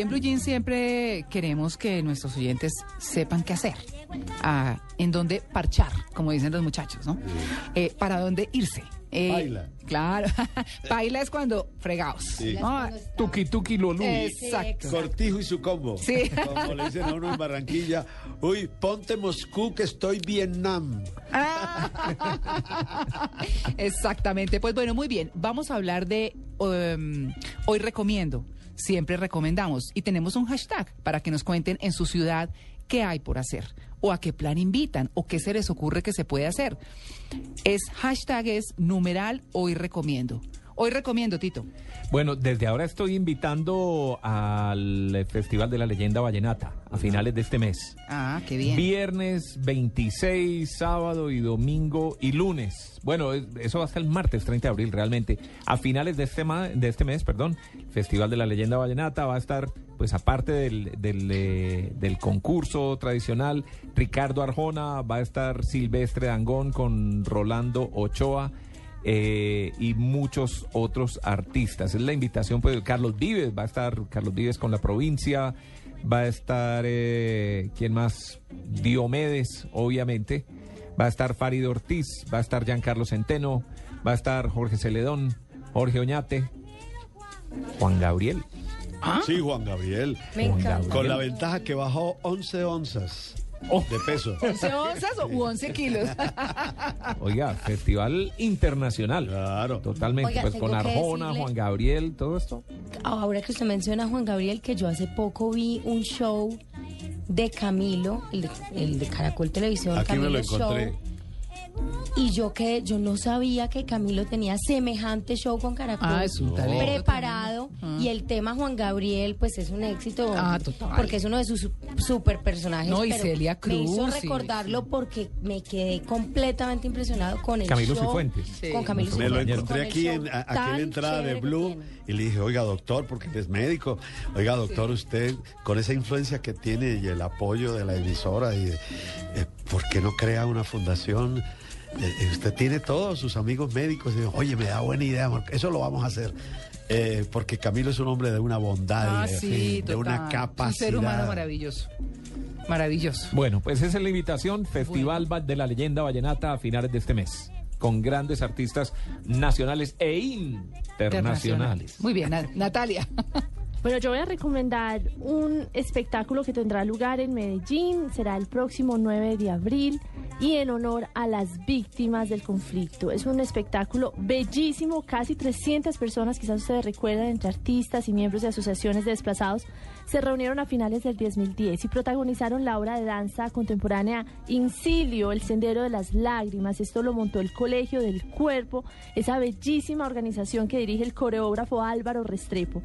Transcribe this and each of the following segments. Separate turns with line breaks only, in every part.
aquí en Blue Jeans siempre queremos que nuestros oyentes sepan qué hacer, en dónde parchar, como dicen los muchachos, ¿no? Eh, para dónde irse. Eh,
Baila.
Claro, baila es cuando fregados.
Sí.
¿no?
Tuki tuki lolú.
Exacto.
Cortijo y su combo.
Sí.
Como le dicen a uno en Barranquilla. Uy, ponte Moscú que estoy Vietnam.
Ah. Exactamente. Pues bueno, muy bien. Vamos a hablar de um, hoy recomiendo. Siempre recomendamos y tenemos un hashtag para que nos cuenten en su ciudad qué hay por hacer o a qué plan invitan o qué se les ocurre que se puede hacer. Es hashtag es numeral hoy recomiendo. Hoy recomiendo, Tito.
Bueno, desde ahora estoy invitando al Festival de la Leyenda Vallenata a finales de este mes.
Ah, qué bien.
Viernes 26, sábado y domingo y lunes. Bueno, es- eso va hasta el martes 30 de abril realmente. A finales de este, ma- de este mes, perdón, Festival de la Leyenda Vallenata va a estar, pues aparte del, del, eh, del concurso tradicional, Ricardo Arjona, va a estar Silvestre Dangón con Rolando Ochoa. Eh, y muchos otros artistas. Es la invitación, pues Carlos Vives, va a estar Carlos Vives con la provincia, va a estar, eh, ¿quién más? Diomedes, obviamente, va a estar Farid Ortiz, va a estar Giancarlo Centeno, va a estar Jorge Celedón, Jorge Oñate, Juan Gabriel.
Sí, Juan Gabriel.
Juan Gabriel.
Con la ventaja que bajó 11 onzas
Oh.
de peso.
¿11 onzas o u 11 kilos?
Oiga, festival internacional.
Claro.
Totalmente,
Oiga,
pues con Arjona,
decirle-
Juan Gabriel, todo esto.
Ahora que usted menciona a Juan Gabriel, que yo hace poco vi un show de Camilo, el de, el de Caracol Televisión,
Aquí me lo encontré.
Show. Y yo que yo no sabía que Camilo tenía semejante show con Caracol.
Ah, es un talento
preparado
tremendo.
y el tema Juan Gabriel pues es un éxito
Ah, total.
porque es uno de sus su- super personajes
No, y
pero
Celia
me hizo
Cruz, sí,
recordarlo porque me quedé completamente impresionado con el
Camilo
show
Cifuentes.
Sí.
con Camilo
Me lo
Cifuentes,
encontré aquí en, la entrada de Blue y le dije, oiga doctor, porque él es médico, oiga doctor, usted con esa influencia que tiene y el apoyo de la emisora, y, eh, ¿por qué no crea una fundación? Eh, usted tiene todos sus amigos médicos, y oye, me da buena idea, Marco, eso lo vamos a hacer. Eh, porque Camilo es un hombre de una bondad
Ah,
y de,
sí,
de una capacidad.
Un ser humano maravilloso. Maravilloso.
Bueno, pues esa es la invitación, Festival Va- de la Leyenda Vallenata a finales de este mes, con grandes artistas nacionales e internacionales.
Muy bien, Na- Natalia.
Bueno, yo voy a recomendar un espectáculo que tendrá lugar en Medellín, será el próximo 9 de abril y en honor a las víctimas del conflicto. Es un espectáculo bellísimo, casi 300 personas, quizás ustedes recuerdan, entre artistas y miembros de asociaciones de desplazados, se reunieron a finales del 2010 y protagonizaron la obra de danza contemporánea Incilio, el Sendero de las Lágrimas. Esto lo montó el Colegio del Cuerpo, esa bellísima organización que dirige el coreógrafo Álvaro Restrepo.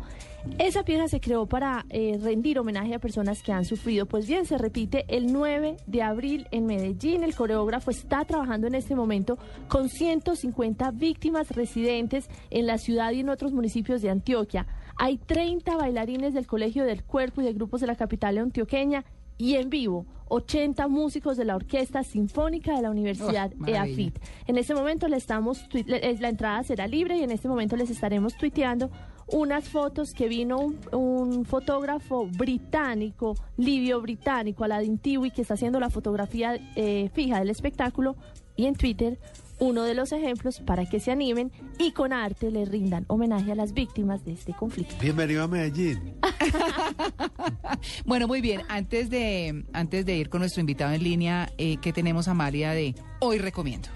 Esa pieza se creó para eh, rendir homenaje a personas que han sufrido. Pues bien, se repite el 9 de abril en Medellín. El coreógrafo está trabajando en este momento con 150 víctimas residentes en la ciudad y en otros municipios de Antioquia. Hay 30 bailarines del Colegio del Cuerpo y de grupos de la capital antioqueña y en vivo 80 músicos de la Orquesta Sinfónica de la Universidad
Oh.
EAFIT. En este momento le estamos la entrada será libre y en este momento les estaremos tuiteando unas fotos que vino un, un fotógrafo británico, libio británico, Aladdin Tiwi, que está haciendo la fotografía eh, fija del espectáculo, y en Twitter uno de los ejemplos para que se animen y con arte le rindan homenaje a las víctimas de este conflicto.
Bienvenido a Medellín.
Bueno, muy bien. Antes de, antes de ir con nuestro invitado en línea, eh, ¿qué tenemos, Amalia, de hoy recomiendo?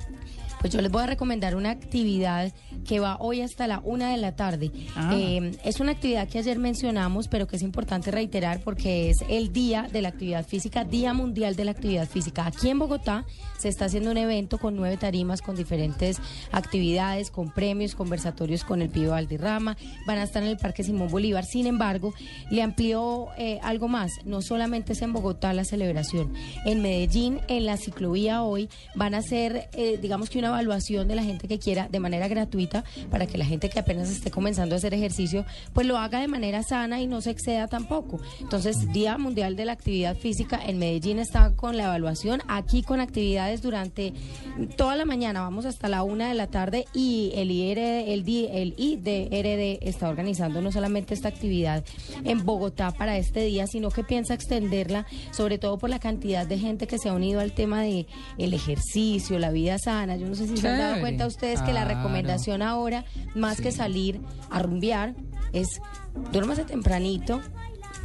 Pues yo les voy a recomendar una actividad que va hoy hasta la una de la tarde.
Ah.
Eh, es una actividad que ayer mencionamos, pero que es importante reiterar porque es el Día de la Actividad Física, Día Mundial de la Actividad Física. Aquí en Bogotá se está haciendo un evento con nueve tarimas, con diferentes actividades, con premios, conversatorios con el Pío Valderrama. Van a estar en el Parque Simón Bolívar. Sin embargo, le amplió eh, algo más. No solamente es en Bogotá la celebración. En Medellín, en la ciclovía hoy, van a hacer, eh, digamos que una evaluación de la gente que quiera de manera gratuita para que la gente que apenas esté comenzando a hacer ejercicio, pues lo haga de manera sana y no se exceda tampoco. Entonces, Día Mundial de la Actividad Física en Medellín está con la evaluación, aquí con actividades durante toda la mañana, vamos hasta la una de la tarde y el IR, el, el IDRD está organizando no solamente esta actividad en Bogotá para este día, sino que piensa extenderla, sobre todo por la cantidad de gente que se ha unido al tema de el ejercicio, la vida sana. Yo no sé si se han dado cuenta ustedes que la recomendación ahora, más que salir a rumbear, es duérmase tempranito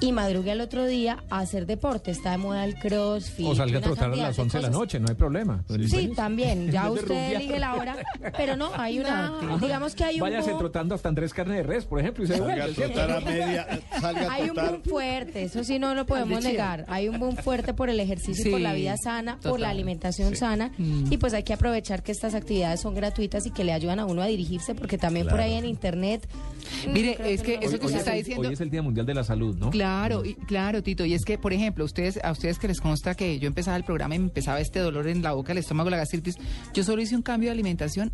y madrugue al otro día a hacer deporte. Está de moda el crossfit.
O salga a trotar a las
de
11 de la noche, no hay problema.
Sí, también. Ya usted elige la hora. Pero no, hay una. Digamos que hay un.
Váyase
boom-
trotando hasta Andrés Carne de Res, por ejemplo, y se
Salga a trotar a media, salga a
Hay un boom fuerte, eso sí no lo podemos negar. Hay un boom fuerte por el ejercicio y por la vida sana, por la alimentación sana. Y pues hay que aprovechar que estas actividades son gratuitas y que le ayudan a uno a dirigirse, porque también por ahí en internet. mm,
Mire, es que
no.
eso que
hoy
usted
es
está diciendo-
hoy es el Día Mundial de la Salud, ¿no?
Claro, y, claro, Tito. Y es que, por ejemplo, ustedes, a ustedes que les consta que yo empezaba el programa y me empezaba este dolor en la boca, el estómago, la gastritis, yo solo hice un cambio de alimentación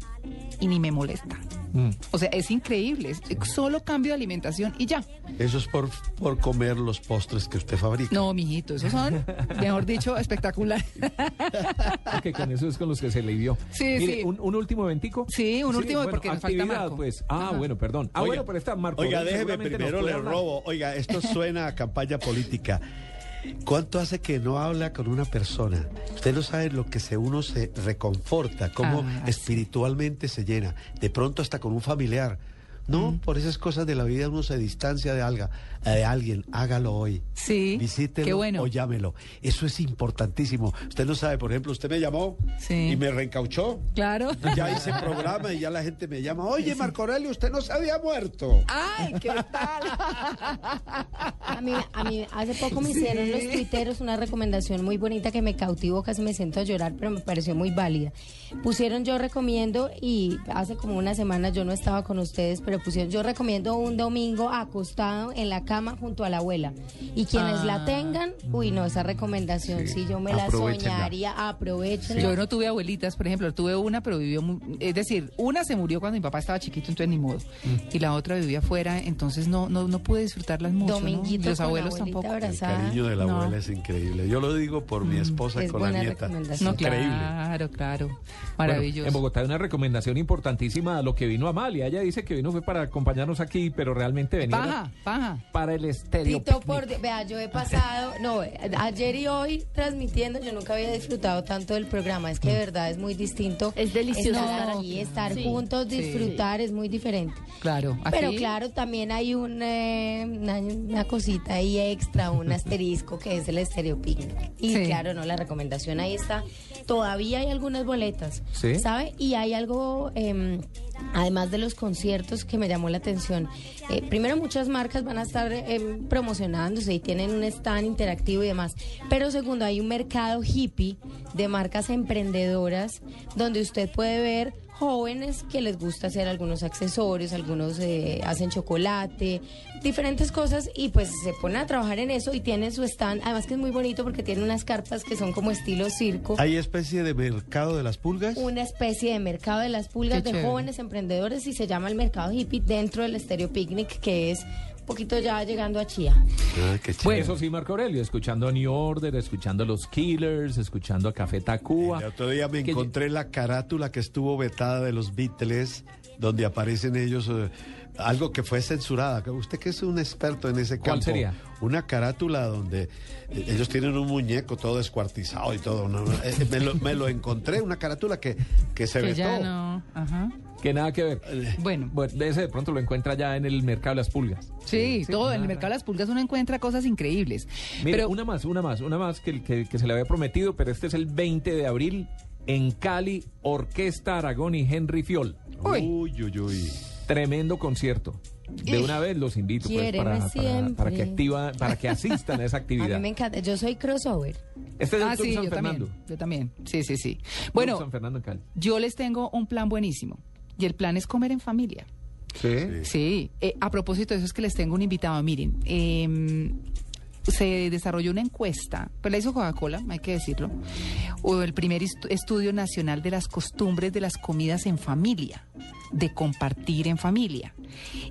y ni me molesta.
Mm.
O sea, es increíble. solo cambio de alimentación y ya.
Eso es por, por comer los postres que usted fabrica.
No, mijito, esos son, mejor dicho, espectacular.
Porque con eso es con los que se le dio.
Sí,
Mire,
sí.
Un, un último eventico.
Sí, un último, porque nos falta
actividad,
Marco.
pues. Ah,
Ajá.
bueno, perdón. Ah,
Oiga,
bueno, pero está Marco.
Oiga, déjeme primero le robo. Oiga, esto suena a campaña política. ¿Cuánto hace que no habla con una persona? Usted no sabe lo que se uno se reconforta, cómo
Ah,
espiritualmente se llena. De pronto hasta con un familiar. No, por esas cosas de la vida uno se distancia de, alga, de alguien. Hágalo hoy.
Sí,
Visítelo
qué bueno.
o llámelo. Eso es importantísimo. Usted no sabe, por ejemplo, usted me llamó
Sí.
y me reencauchó.
Claro.
Ya hice programa y ya la gente me llama. Oye, Marco Aurelio, usted no se había muerto.
¡Ay, qué tal!
A mí, a mí hace poco me hicieron los tuiteros una recomendación muy bonita que me cautivó, casi me siento a llorar, pero me pareció muy válida. Pusieron yo recomiendo y hace como una semana yo no estaba con ustedes, pero pusieron yo recomiendo un domingo acostado en la cama junto a la abuela. Y quienes
Ah.
la tengan, uy no, esa recomendación sí, yo me la soñaría, aprovechenla.
Yo no tuve abuelitas, por ejemplo, tuve una, pero vivió, es decir, una se murió cuando mi papá estaba chiquito, entonces ni modo, y la otra vivía afuera, entonces no, no, no pude disfrutarlas mucho, ¿no?
Dominguito
Los
con
abuelos tampoco.
El
abrazada.
cariño de la
No.
abuela es increíble. Yo lo digo por mi esposa
Es
con la nieta.
No,
increíble.
claro, claro,
Bueno,
maravilloso.
en Bogotá hay una recomendación importantísima a lo que vino Amalia. Ella dice que vino fue para acompañarnos aquí, pero realmente venía
Paja, paja.
para el estéreo.
Tito, por Dios, vea, yo he pasado, no, ayer y hoy transmitiendo, yo nunca había disfrutado tanto del programa, es que de verdad es muy distinto.
Es delicioso
estar
estar
aquí,
aquí.
estar
Sí.
juntos, disfrutar, es muy diferente.
Claro.
Pero claro, también hay un, eh, una, una cosita ahí extra, un asterisco que es el Estéreo Picnic. Y
Sí.
claro, no, la recomendación ahí está. Todavía hay algunas boletas,
¿Sí?
¿sabe? Y hay algo, eh, además de los conciertos, que me llamó la atención. Eh, primero, muchas marcas van a estar eh, promocionándose y tienen un stand interactivo y demás. Pero segundo, hay un mercado hippie de marcas emprendedoras donde usted puede ver jóvenes que les gusta hacer algunos accesorios, algunos eh, hacen chocolate, diferentes cosas y pues se ponen a trabajar en eso y tienen su stand, además que es muy bonito porque tiene unas carpas que son como estilo circo.
¿Hay especie de mercado de las pulgas?
Una especie de mercado de las pulgas
Qué
de
chévere.
jóvenes emprendedores y se llama el mercado hippie dentro del Estéreo Picnic que es poquito ya llegando a Chía.
Ah, qué chévere.
Eso sí, Marco Aurelio, escuchando a New Order, escuchando a los Killers, escuchando a Café Tacuba.
El otro día me encontré la carátula que estuvo vetada de los Beatles, donde aparecen ellos eh, algo que fue censurada. Usted que es un experto en ese
¿Cuál
campo.
sería?
Una carátula donde eh, ellos tienen un muñeco todo descuartizado y todo. ¿no? Eh, me, lo, me lo encontré, una carátula que, que se
Que
vetó.
ya no. Ajá.
Que nada que ver.
Bueno.
Bueno, ese de pronto lo encuentra ya en el mercado de las pulgas.
Sí, todo. En el mercado de las pulgas uno encuentra cosas increíbles.
Mire,
pero
una más, una más, una más que, que, que se le había prometido, pero este es el 20 de abril en Cali, Orquesta Aragón y Henry Fiol.
Uy.
Uy, uy, uy.
Tremendo concierto. De una vez los invito pues, para, para,
siempre.
para que activa, para que asistan a esa
A
actividad.
mí me encanta. Yo soy crossover.
Este es el
ah,
Club
sí,
San
yo
Fernando.
también. Yo también. Sí, sí, sí.
Club
Bueno,
San Fernando en Cali.
yo les tengo un plan buenísimo. Y el plan es comer en familia.
Sí.
Sí, eh, a propósito de eso es que les tengo un invitado. Miren, eh, se desarrolló una encuesta, pues la hizo Coca-Cola, hay que decirlo, o el primer estu- estudio nacional de las costumbres de las comidas en familia, de compartir en familia.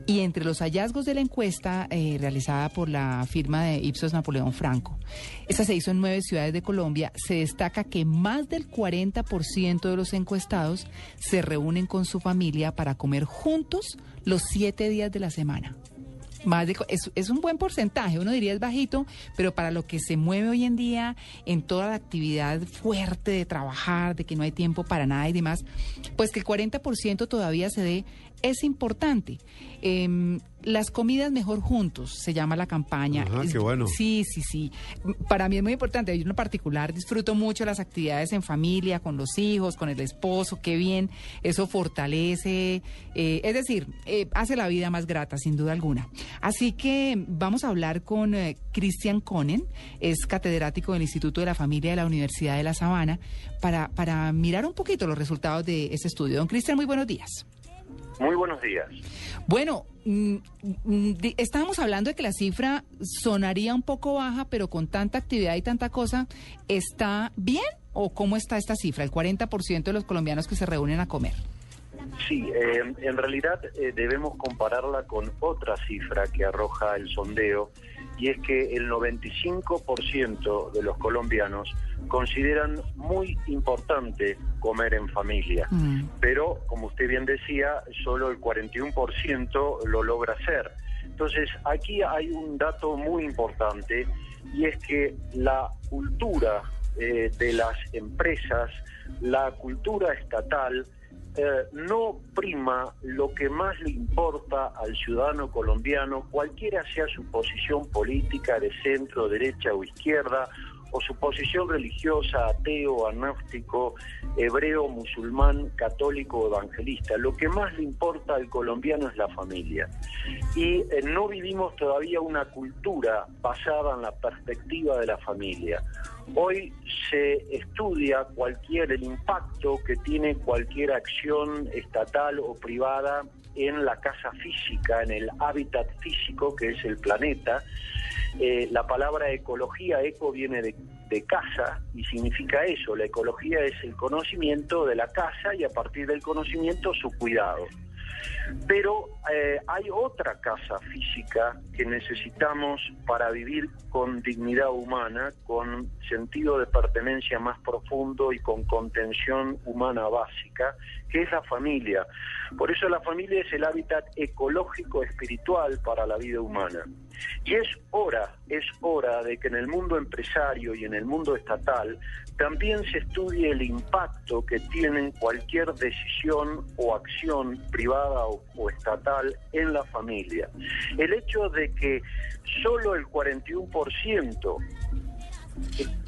Y entre los hallazgos de la encuesta eh, realizada por la firma de Ipsos Napoleón Franco, esta se hizo en nueve ciudades de Colombia, se destaca que más del 40% de los encuestados se reúnen con su familia para comer juntos los siete días de la semana. Más de, es, es un buen porcentaje, uno diría es bajito, pero para lo que se mueve hoy en día en toda la actividad fuerte de trabajar, de que no hay tiempo para nada y demás, pues que el 40% todavía se dé, es importante. Em, las comidas mejor juntos, se llama la campaña. Es-
qué bueno.
Sí, sí, sí. Para mí es muy importante. Yo en lo particular disfruto mucho las actividades en familia, con los hijos, con el esposo, qué bien. Eso fortalece, eh, es decir, eh, hace la vida más grata, sin duda alguna. Así que vamos a hablar con eh, Christian Conen, es catedrático del Instituto de la Familia de la Universidad de La Sabana, para, para mirar un poquito los resultados de este estudio. Don Cristian, muy buenos días.
Muy buenos días.
Bueno, mm, mm, estábamos hablando de que la cifra sonaría un poco baja, pero con tanta actividad y tanta cosa, ¿está bien o cómo está esta cifra? El 40% de los colombianos que se reúnen a comer.
Sí, eh, en realidad eh, debemos compararla con otra cifra que arroja el sondeo y es que el 95% de los colombianos consideran muy importante comer en familia.
Mm.
pero como usted bien decía, solo el 41% lo logra hacer. Entonces, aquí hay un dato muy importante y es que la cultura eh, de las empresas, la cultura estatal, eh, no prima lo que más le importa al ciudadano colombiano, cualquiera sea su posición política de centro, derecha o izquierda, o su posición religiosa, ateo, agnóstico, hebreo, musulmán, católico evangelista. Lo que más le importa al colombiano es la familia. Y eh, no vivimos todavía una cultura basada en la perspectiva de la familia. Hoy se estudia cualquier el impacto que tiene cualquier acción estatal o privada en la casa física, en el hábitat físico que es el planeta. Eh, la palabra ecología, eco, viene de, de casa y significa eso. La ecología es el conocimiento de la casa y a partir del conocimiento su cuidado. Pero eh, hay otra casa física que necesitamos para vivir con dignidad humana, con sentido de pertenencia más profundo y con contención humana básica, que es la familia. Por eso la familia es el hábitat ecológico espiritual para la vida humana. Y es hora, es hora de que en el mundo empresario y en el mundo estatal también se estudie el impacto que tienen cualquier decisión o acción privada o, o estatal en la familia. El hecho de que solo el 41%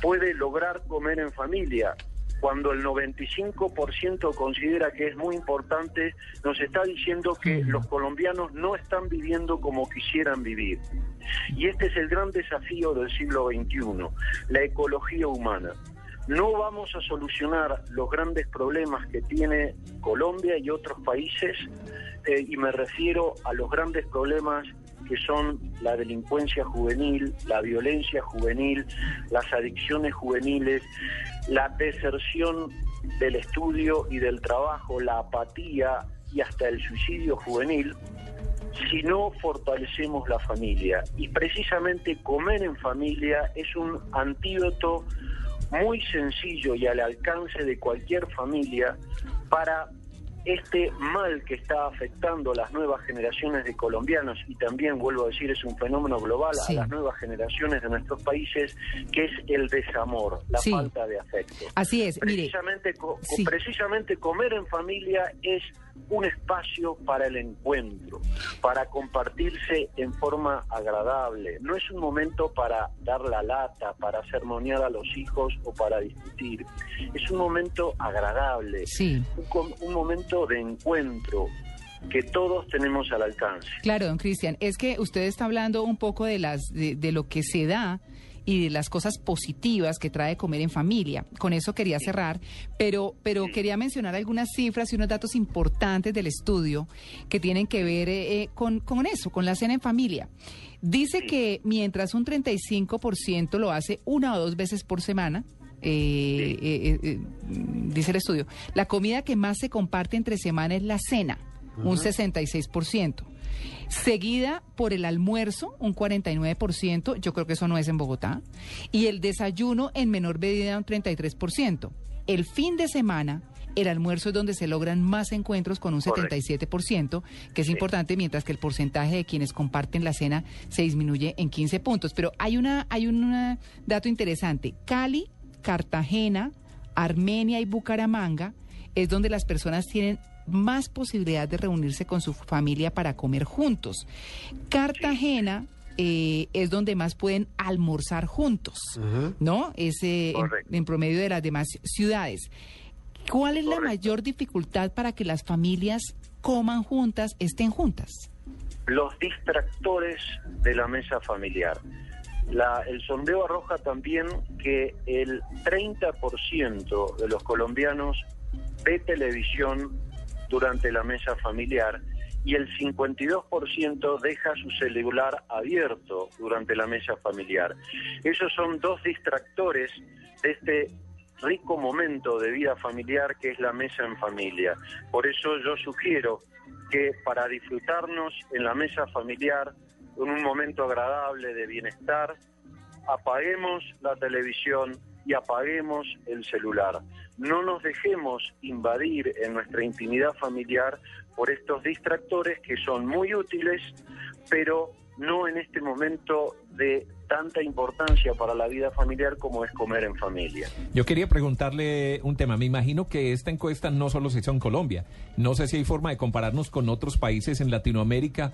puede lograr comer en familia cuando el 95% considera que es muy importante, nos está diciendo que los colombianos no están viviendo como quisieran vivir. Y este es el gran desafío del siglo XXI, la ecología humana. No vamos a solucionar los grandes problemas que tiene Colombia y otros países, eh, y me refiero a los grandes problemas que son la delincuencia juvenil, la violencia juvenil, las adicciones juveniles, la deserción del estudio y del trabajo, la apatía y hasta el suicidio juvenil, si no fortalecemos la familia. Y precisamente comer en familia es un antídoto muy sencillo y al alcance de cualquier familia para este mal que está afectando a las nuevas generaciones de colombianos y también, vuelvo a decir, es un fenómeno global
Sí.
a las nuevas generaciones de nuestros países, que es el desamor, la
Sí.
falta de afecto.
Así es, mire.
Precisamente, co-
Sí.
precisamente comer en familia es un espacio para el encuentro, para compartirse en forma agradable. No es un momento para dar la lata, para sermonear a los hijos o para discutir. Es un momento agradable,
Sí.
un, un momento de encuentro que todos tenemos al alcance.
Claro, don Cristian, es que usted está hablando un poco de las de, de lo que se da y de las cosas positivas que trae comer en familia. Con eso quería cerrar, pero pero quería mencionar algunas cifras y unos datos importantes del estudio que tienen que ver eh, eh, con, con eso, con la cena en familia. Dice que mientras un 35% lo hace una o dos veces por semana, eh, eh, eh, mm, dice el estudio, la comida que más se comparte entre semana es la cena, un 66%. Seguida por el almuerzo, un 49%, yo creo que eso no es en Bogotá, y el desayuno en menor medida, un 33%. El fin de semana, el almuerzo es donde se logran más encuentros con un
Correcto.
77%, que es importante, mientras que el porcentaje de quienes comparten la cena se disminuye en 15 puntos. Pero hay una, hay un dato interesante. Cali, Cartagena, Armenia y Bucaramanga es donde las personas tienen más posibilidad de reunirse con su familia para comer juntos. Cartagena eh, es donde más pueden almorzar juntos. ¿no? Es eh, en, promedio de las demás ciudades. ¿Cuál es la mayor dificultad para que las familias coman juntas, estén juntas?
los distractores de la mesa familiar. La- el sondeo arroja también que el 30% de los colombianos ve televisión durante la mesa familiar y el 52% deja su celular abierto durante la mesa familiar. Esos son dos distractores de este rico momento de vida familiar que es la mesa en familia. Por eso yo sugiero que para disfrutarnos en la mesa familiar, en un momento agradable de bienestar, apaguemos la televisión y apaguemos el celular. No nos dejemos invadir en nuestra intimidad familiar por estos distractores que son muy útiles, pero no en este momento de tanta importancia para la vida familiar como es comer en familia.
Yo quería preguntarle un tema. Me imagino que esta encuesta no solo se hizo en Colombia. No sé si hay forma de compararnos con otros países en Latinoamérica.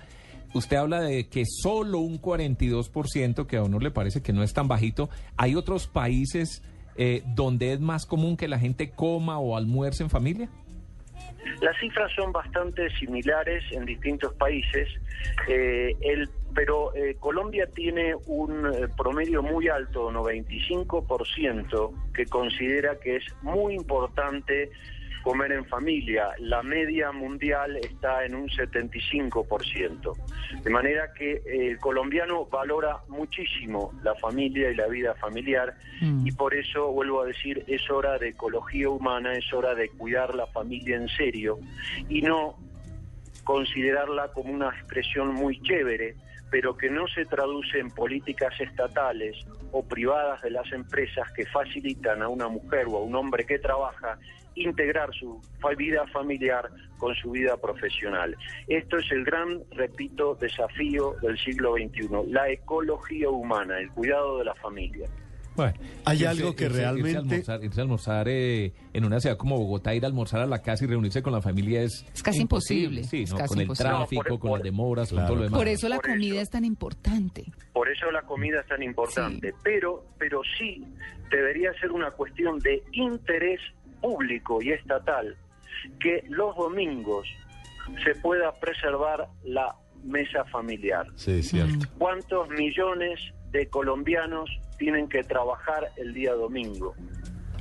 Usted habla de que solo un 42%, que a uno le parece que no es tan bajito. ¿Hay otros países eh, donde es más común que la gente coma o almuerce en familia?
Las cifras son bastante similares en distintos países, eh, el, pero eh, Colombia tiene un eh, promedio muy alto, 95%, que considera que es muy importante comer en familia. La media mundial está en un 75%. De manera que eh, el colombiano valora muchísimo la familia y la vida familiar
Mm.
y por eso, vuelvo a decir, es hora de ecología humana, es hora de cuidar la familia en serio y no considerarla como una expresión muy chévere, pero que no se traduce en políticas estatales o privadas de las empresas que facilitan a una mujer o a un hombre que trabaja integrar su fa- vida familiar con su vida profesional. Esto es el gran, repito, desafío del siglo XXI, la ecología humana, el cuidado de la familia.
Bueno,
Hay
irse-
algo que
irse-
realmente-
Irse a almorzar, irse a almorzar, eh, en una ciudad como Bogotá, ir a almorzar a la casa y reunirse con la familia es...
Es casi imposible,
Sí,
es
¿no?
casi
con el tráfico,
No, por-
con
por-
las demoras, con todo lo demás.
Por eso la
Por
comida
eso.
es tan importante.
Por eso la comida es tan importante, pero, pero sí debería ser una cuestión de interés público y estatal que los domingos se pueda preservar la mesa familiar.
Sí, cierto.
¿Cuántos millones de colombianos tienen que trabajar el día domingo?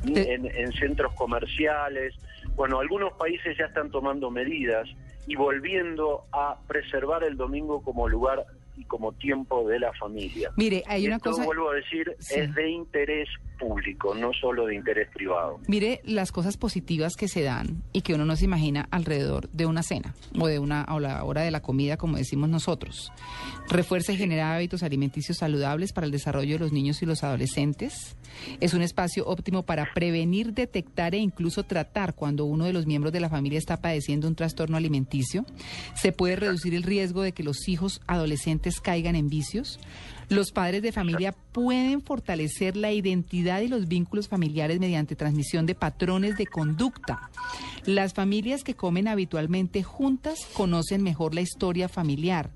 Te-
En, en centros comerciales. Bueno, algunos países ya están tomando medidas y volviendo a preservar el domingo como lugar y como tiempo de la familia.
Mire, hay
Y
una
esto,
cosa...
vuelvo a decir,
Sí.
es de interés público, no solo de interés privado.
Mire las cosas positivas que se dan y que uno no se imagina alrededor de una cena o de una o la hora de la comida, como decimos nosotros. Refuerza y genera hábitos alimenticios saludables para el desarrollo de los niños y los adolescentes. Es un espacio óptimo para prevenir, detectar e incluso tratar cuando uno de los miembros de la familia está padeciendo un trastorno alimenticio. Se puede reducir el riesgo de que los hijos adolescentes caigan en vicios. Los padres de familia pueden fortalecer la identidad y los vínculos familiares mediante transmisión de patrones de conducta. Las familias que comen habitualmente juntas conocen mejor la historia familiar.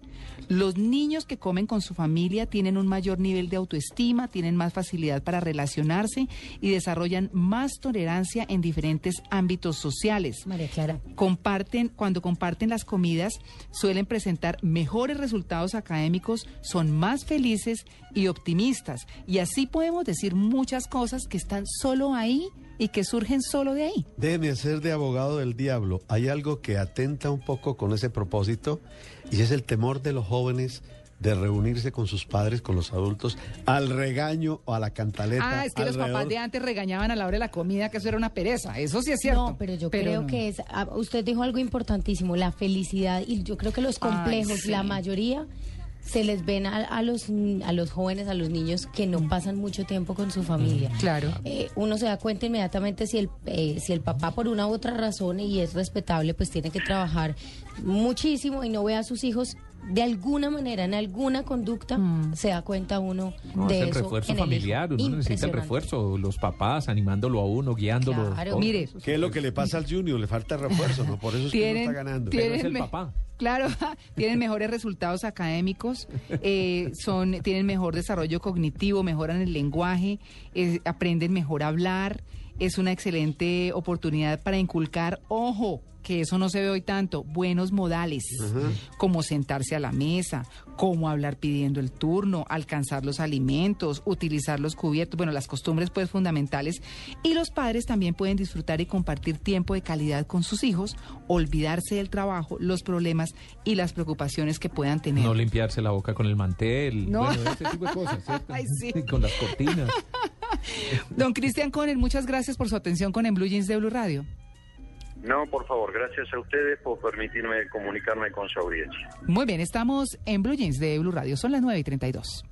Los niños que comen con su familia tienen un mayor nivel de autoestima, tienen más facilidad para relacionarse y desarrollan más tolerancia en diferentes ámbitos sociales.
María Clara.
Comparten, cuando comparten las comidas, suelen presentar mejores resultados académicos, son más felices y optimistas. Y así podemos decir muchas cosas que están solo ahí y que surgen solo de ahí.
Déjeme hacer de abogado del diablo. Hay algo que atenta un poco con ese propósito y es el temor de los jóvenes de reunirse con sus padres, con los adultos, al regaño o a la cantaleta.
Ah, es que los papás
alrededor.
de antes regañaban a la hora de la comida, que eso era una pereza. Eso sí es cierto.
No, pero yo creo
no.
que es, ah, usted dijo algo importantísimo, la felicidad y yo creo que los
Ay,
complejos,
sí.
la mayoría se les ven a, a los a los jóvenes, a los niños que no pasan mucho tiempo con su familia.
Claro.
Eh, uno se da cuenta inmediatamente si el eh, si el papá por una u otra razón y es respetable, pues tiene que trabajar muchísimo y no ve a sus hijos de alguna manera, en alguna conducta, se da cuenta uno
No,
de
es el
eso.
refuerzo
en el hijo.
familiar, uno necesita el refuerzo, los papás animándolo a uno, guiándolo.
Claro.
Mire,
¿Qué es lo que le pasa al Junior? Le falta refuerzo, ¿no? Por eso es que no está ganando.
Pero es el papá.
Claro, tienen mejores resultados académicos, eh, son, tienen mejor desarrollo cognitivo, mejoran el lenguaje, eh, aprenden mejor a hablar. Es una excelente oportunidad para inculcar, ojo, que eso no se ve hoy tanto, buenos modales, como sentarse a la mesa, cómo hablar pidiendo el turno, alcanzar los alimentos, utilizar los cubiertos, bueno, las costumbres pues fundamentales. Y los padres también pueden disfrutar y compartir tiempo de calidad con sus hijos, olvidarse del trabajo, los problemas y las preocupaciones que puedan tener.
No limpiarse la boca con el mantel.
No.
Bueno, ese tipo de cosas, ¿cierto?
Ay, sí.
Con las cortinas.
Don Cristian Conner, muchas gracias por su atención con En Blue Jeans de Blue Radio.
No, por favor, gracias a ustedes por permitirme comunicarme con su audiencia.
Muy bien, estamos en Blue Jeans de Blue Radio. Son las 9 y 32.